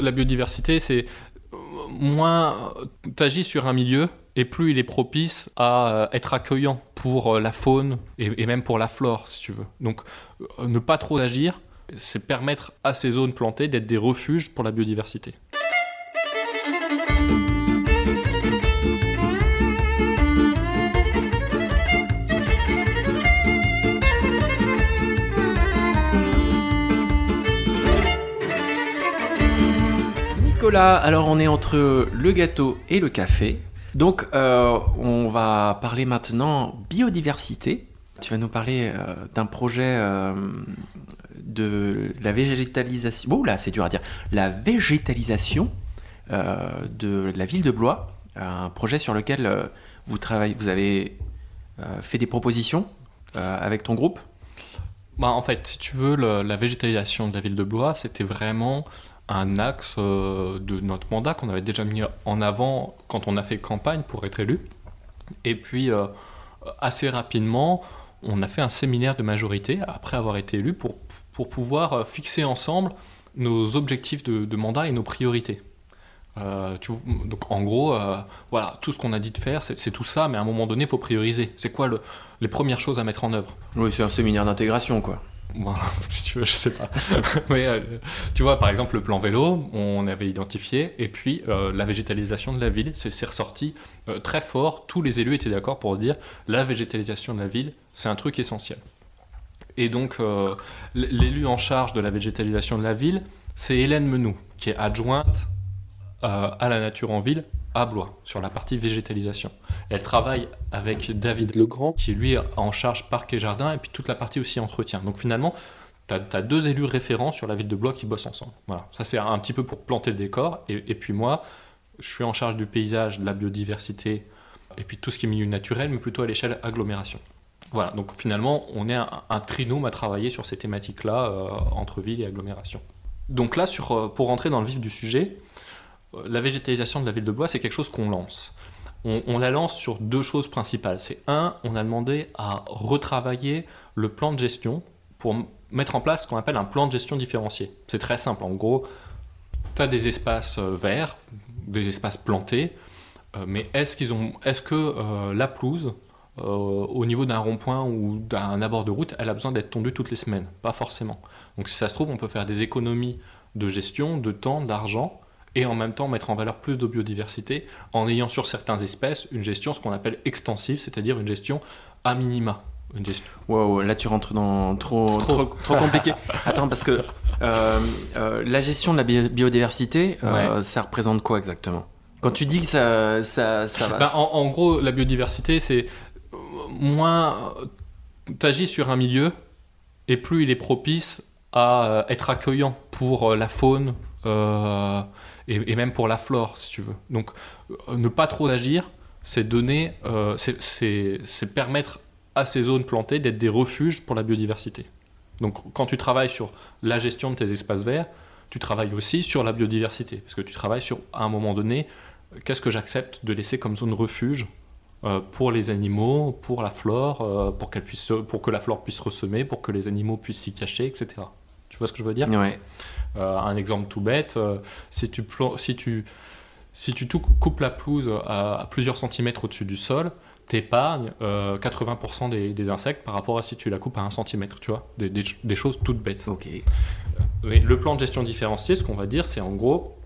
La biodiversité, c'est euh, moins tu agis sur un milieu et plus il est propice à euh, être accueillant pour euh, la faune et, même pour la flore, si tu veux. Donc, ne pas trop agir, c'est permettre à ces zones plantées d'être des refuges pour la biodiversité. Nicolas, alors on est entre le gâteau et le café. Donc euh, on va parler maintenant biodiversité. Tu vas nous parler euh, d'un projet euh, de la végétalisation. Oh là, c'est dur à dire. La végétalisation de la ville de Blois. Un projet sur lequel vous travaillez, vous avez fait des propositions avec ton groupe? Bah, en fait, si tu veux, la végétalisation de la ville de Blois, c'était vraiment un axe euh, de notre mandat qu'on avait déjà mis en avant quand on a fait campagne pour être élu. Et puis, euh, assez rapidement, on a fait un séminaire de majorité après avoir été élu pour, pour pouvoir euh, fixer ensemble nos objectifs de, mandat et nos priorités. donc en gros, voilà, tout ce qu'on a dit de faire, c'est tout ça, mais à un moment donné, il faut prioriser. C'est quoi le, les premières choses à mettre en œuvre? Oui, c'est un séminaire d'intégration, quoi. Si tu veux, je sais pas. Mais euh, tu vois, par exemple, le plan vélo, on avait identifié, et puis euh, la végétalisation de la ville, c'est ressorti euh, très fort. Tous les élus étaient d'accord pour dire la végétalisation de la ville, c'est un truc essentiel. Et donc, l'élu en charge de la végétalisation de la ville, c'est Hélène Menou, qui est adjointe à la nature en ville à Blois, sur la partie végétalisation. Elle travaille avec David Legrand, qui lui est en charge parc et jardin, et puis toute la partie aussi entretien. Donc finalement, tu as, deux élus référents sur la ville de Blois qui bossent ensemble. Voilà, ça c'est un petit peu pour planter le décor. Et, puis moi, je suis en charge du paysage, de la biodiversité, et puis tout ce qui est milieu naturel, mais plutôt à l'échelle agglomération. Voilà, donc finalement, on est un, un trinôme à travailler sur ces thématiques-là, euh, entre ville et agglomération. Donc là, sur, euh, pour rentrer dans le vif du sujet, la végétalisation de la ville de Blois, c'est quelque chose qu'on lance. On, la lance sur deux choses principales. C'est un, on a demandé à retravailler le plan de gestion pour mettre en place ce qu'on appelle un plan de gestion différencié. C'est très simple. En gros, tu as des espaces euh, verts, des espaces plantés, euh, mais est-ce est-ce que la pelouse au niveau d'un rond-point ou d'un abord de route, elle a besoin d'être tondue toutes les semaines? Pas forcément. Donc si ça se trouve, on peut faire des économies de gestion, de temps, d'argent et en même temps mettre en valeur plus de biodiversité en ayant sur certaines espèces une gestion ce qu'on appelle extensive, c'est-à-dire une gestion à minima. Une gestion. Wow, là tu rentres dans trop, trop. trop, compliqué. Attends, parce que euh, euh, la gestion de la biodiversité, euh, ça représente quoi exactement? Quand tu dis que ça, ça, ça va. Bah, en, gros, la biodiversité, c'est moins. Tu agis sur un milieu et plus il est propice à être accueillant pour la faune et, même pour la flore, si tu veux. Donc, euh, ne pas trop agir, c'est donner, euh, c'est permettre à ces zones plantées d'être des refuges pour la biodiversité. Donc, quand tu travailles sur la gestion de tes espaces verts, tu travailles aussi sur la biodiversité, parce que tu travailles sur, à un moment donné, qu'est-ce que j'accepte de laisser comme zone refuge euh, pour les animaux, pour la flore, pour, puisse, pour que la flore puisse ressemer, pour que les animaux puissent s'y cacher, etc. Tu vois ce que je veux dire? Ouais. Euh, un exemple tout bête, euh, si tu, si tu, si tu coupes la pelouse à, plusieurs centimètres au-dessus du sol, t'épargnes 80% euh, des, insectes par rapport à si tu la coupes à un centimètre, tu vois, des, choses toutes bêtes. Ok. le plan de gestion différencié, ce qu'on va dire, c'est en gros,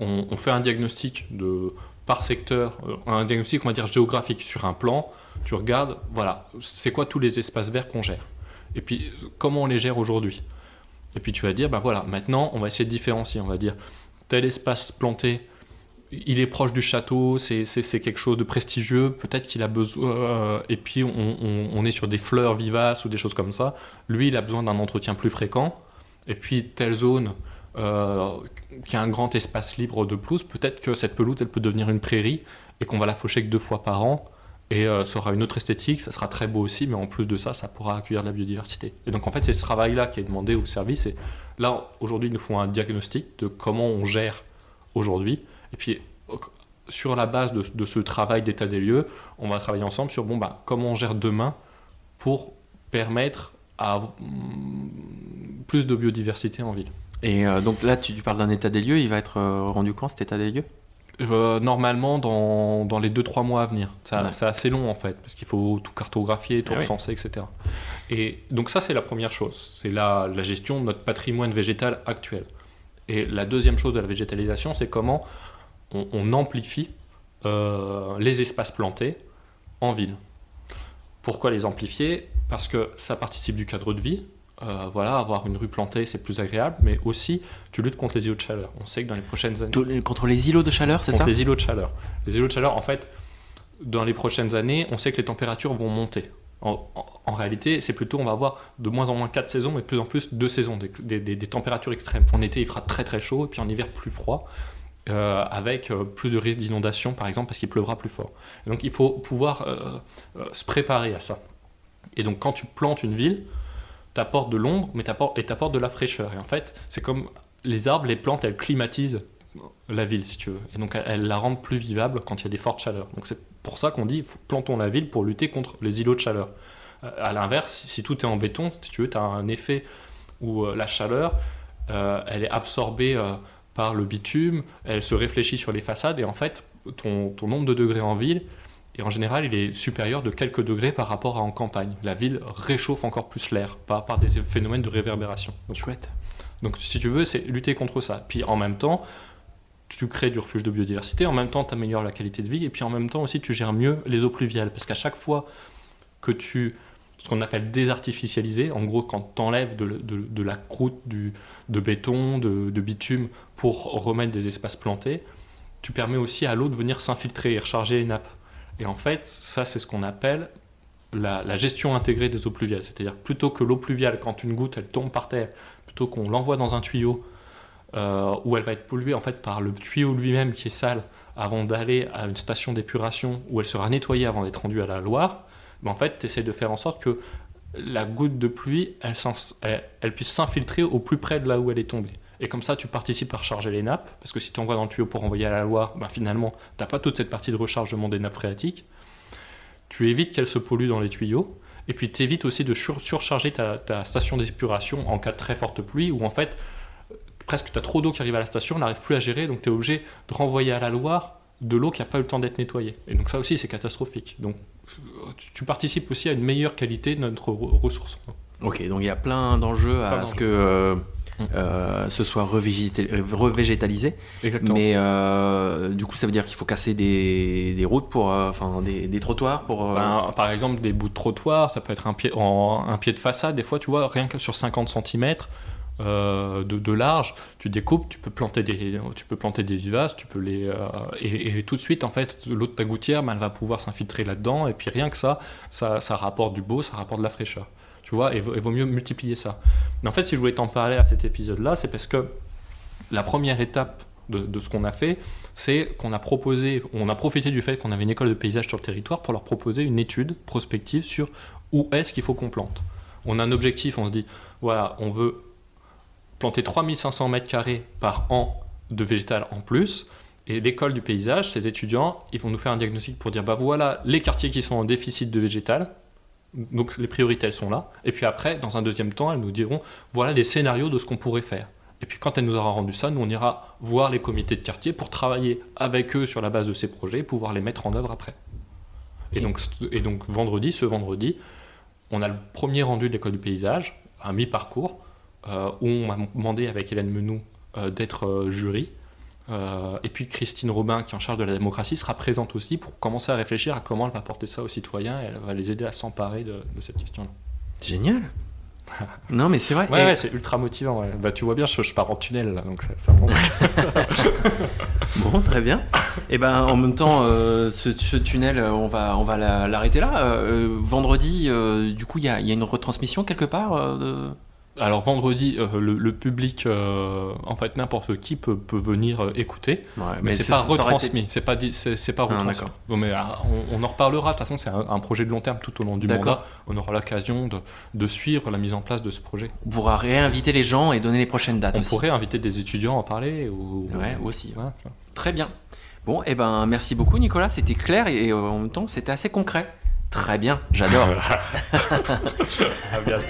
on, fait un diagnostic de par secteur, un diagnostic on va dire géographique sur un plan. Tu regardes, voilà, c'est quoi tous les espaces verts qu'on gère, et puis comment on les gère aujourd'hui? Et puis tu vas dire, ben voilà, maintenant on va essayer de différencier. On va dire, tel espace planté, il est proche du château, c'est quelque chose de prestigieux, peut-être qu'il a besoin. Euh, et puis on, est sur des fleurs vivaces ou des choses comme ça. Lui, il a besoin d'un entretien plus fréquent. Et puis telle zone euh, qui a un grand espace libre de pelouse, peut-être que cette pelouse, elle peut devenir une prairie et qu'on va la faucher que deux fois par an et euh, ça aura une autre esthétique, ça sera très beau aussi, mais en plus de ça, ça pourra accueillir de la biodiversité. Et donc en fait, c'est ce travail-là qui est demandé au service. Et là, aujourd'hui, ils nous font un diagnostic de comment on gère aujourd'hui. Et puis, sur la base de, ce travail d'état des lieux, on va travailler ensemble sur bon, bah, comment on gère demain pour permettre à mm, plus de biodiversité en ville. Et euh, donc là, tu, tu parles d'un état des lieux, il va être euh, rendu quand cet état des lieux? Euh, normalement, dans, dans les 2-3 mois à venir. Ouais. C'est assez long en fait, parce qu'il faut tout cartographier, tout Ah oui. recenser, etc. Et donc, ça, c'est la première chose. C'est la, la gestion de notre patrimoine végétal actuel. Et la deuxième chose de la végétalisation, c'est comment on, on amplifie euh, les espaces plantés en ville. Pourquoi les amplifier? Parce que ça participe du cadre de vie. Euh, voilà, avoir une rue plantée, c'est plus agréable, mais aussi tu luttes contre les îlots de chaleur. On sait que dans les prochaines années, Contre les îlots de chaleur, c'est contre ça les îlots de chaleur. Les îlots de chaleur, en fait, dans les prochaines années, on sait que les températures vont monter. En, en- en réalité, c'est plutôt, on va avoir de moins en moins quatre saisons, mais de plus en plus deux saisons, des, des- des- des températures extrêmes. En été, il fera très très chaud, et puis en hiver, plus froid, euh, avec euh, plus de risques d'inondation, par exemple, parce qu'il pleuvra plus fort. Et donc, il faut pouvoir se préparer à ça. Et donc, quand tu plantes une ville, tu apportes de l'ombre, mais t'apportes- et tu apportes de la fraîcheur. Et en fait, c'est comme les arbres, les plantes, elles climatisent la ville, si tu veux. Et donc, elles, la rendent plus vivable quand il y a des fortes chaleurs. Donc, c'est pour ça qu'on dit plantons la ville pour lutter contre les îlots de chaleur. Euh, à l'inverse, si tout est en béton, si tu veux, tu as un effet où euh, la chaleur, euh, elle est absorbée par le bitume, elle se réfléchit sur les façades, et en fait, ton, ton nombre de degrés en ville, et en général, il est supérieur de quelques degrés par rapport à en campagne. La ville réchauffe encore plus l'air par, par des phénomènes de réverbération. Donc, Chouette. donc, si tu veux, c'est lutter contre ça. Puis en même temps, tu crées du refuge de biodiversité, en même temps, tu améliores la qualité de vie, et puis en même temps aussi, tu gères mieux les eaux pluviales. Parce qu'à chaque fois que tu. ce qu'on appelle désartificialiser, en gros, quand tu enlèves de, de- de la croûte du, de béton, de, de bitume, pour remettre des espaces plantés, tu permets aussi à l'eau de venir s'infiltrer et recharger les nappes. Et en fait, ça, c'est ce qu'on appelle la, gestion intégrée des eaux pluviales. C'est-à-dire, plutôt que l'eau pluviale, quand une goutte, elle tombe par terre, plutôt qu'on l'envoie dans un tuyau euh, où elle va être polluée en fait par le tuyau lui-même qui est sale avant d'aller à une station d'épuration où elle sera nettoyée avant d'être rendue à la Loire, mais en fait, tu essaies de faire en sorte que la goutte de pluie, elle puisse s'infiltrer au plus près de là où elle est tombée. Et comme ça, tu participes à recharger les nappes, parce que si tu envoies dans le tuyau pour envoyer à la Loire, ben finalement, tu n'as pas toute cette partie de rechargement des nappes phréatiques. Tu évites qu'elles se polluent dans les tuyaux, et puis tu évites aussi de sur- surcharger ta, ta station d'épuration en cas de très forte pluie, où en fait, presque tu as trop d'eau qui arrive à la station, on n'arrive plus à gérer, donc tu es obligé de renvoyer à la Loire de l'eau qui n'a pas eu le temps d'être nettoyée. Et donc ça aussi, c'est catastrophique. Donc tu, tu participes aussi à une meilleure qualité de notre re- ressource. Ok, donc il y a plein d'enjeux à ce que euh. Euh, ce soit revégétal- revégétalisé. Exactement. Mais euh, du coup, ça veut dire qu'il faut casser des, des routes pour, euh, enfin, des, des trottoirs pour. Ben, par exemple, des bouts de trottoir, ça peut être un pied, en, un pied de façade. Des fois, tu vois, rien que sur 50 cm de, de large, tu découpes, tu peux planter des, tu peux planter des vivaces, tu peux les, et, et tout de suite, en fait, l'eau de ta gouttière, ben, elle va pouvoir s'infiltrer là-dedans. Et puis rien que ça, ça, ça rapporte du beau, ça rapporte de la fraîcheur. Tu vois, et vaut mieux multiplier ça. En fait, si je voulais t'en parler à cet épisode-là, c'est parce que la première étape de, de ce qu'on a fait, c'est qu'on a proposé, on a profité du fait qu'on avait une école de paysage sur le territoire pour leur proposer une étude prospective sur où est-ce qu'il faut qu'on plante. On a un objectif, on se dit, voilà, on veut planter 3500 mètres carrés par an de végétal en plus. Et l'école du paysage, ces étudiants, ils vont nous faire un diagnostic pour dire, bah voilà, les quartiers qui sont en déficit de végétal, donc les priorités, elles sont là. Et puis après, dans un deuxième temps, elles nous diront, voilà des scénarios de ce qu'on pourrait faire. Et puis quand elle nous aura rendu ça, nous on ira voir les comités de quartier pour travailler avec eux sur la base de ces projets et pouvoir les mettre en œuvre après. Et donc, et donc vendredi, ce vendredi, on a le premier rendu de l'école du paysage, un mi-parcours, euh, où on m'a demandé avec Hélène Menou euh, d'être euh, jury. Euh, et puis Christine Robin, qui est en charge de la démocratie, sera présente aussi pour commencer à réfléchir à comment elle va porter ça aux citoyens et elle va les aider à s'emparer de, de cette question-là. Génial. non, mais c'est vrai. Ouais, Et- ouais, c'est ultra motivant. ouais. Bah, tu vois bien, je, je pars en tunnel là, donc ça, ça. Bon, très bien. Et ben, en même temps, euh, ce, ce tunnel, on va, on va la- l'arrêter là. Euh, vendredi, euh, du coup, il y a, il y a une retransmission quelque part Alors vendredi, euh, le, le public, euh, en fait n'importe qui peut, peut venir euh, écouter, Ouais, mais, c'est pas aurait été- retransmis, c'est pas c'est pas Ah, retransmis. Bon, mais ah, on, on en reparlera. De toute façon, c'est un, un projet de long terme tout au long du mandat. On aura l'occasion de, de suivre la mise en place de ce projet. On pourra réinviter les gens et donner les prochaines dates On aussi. pourrait inviter des étudiants à en parler. Ou, Ouais, aussi. Très bien. Bon, et ben, merci beaucoup, Nicolas. C'était clair et en même temps, c'était assez concret. Très bien, j'adore. à bientôt.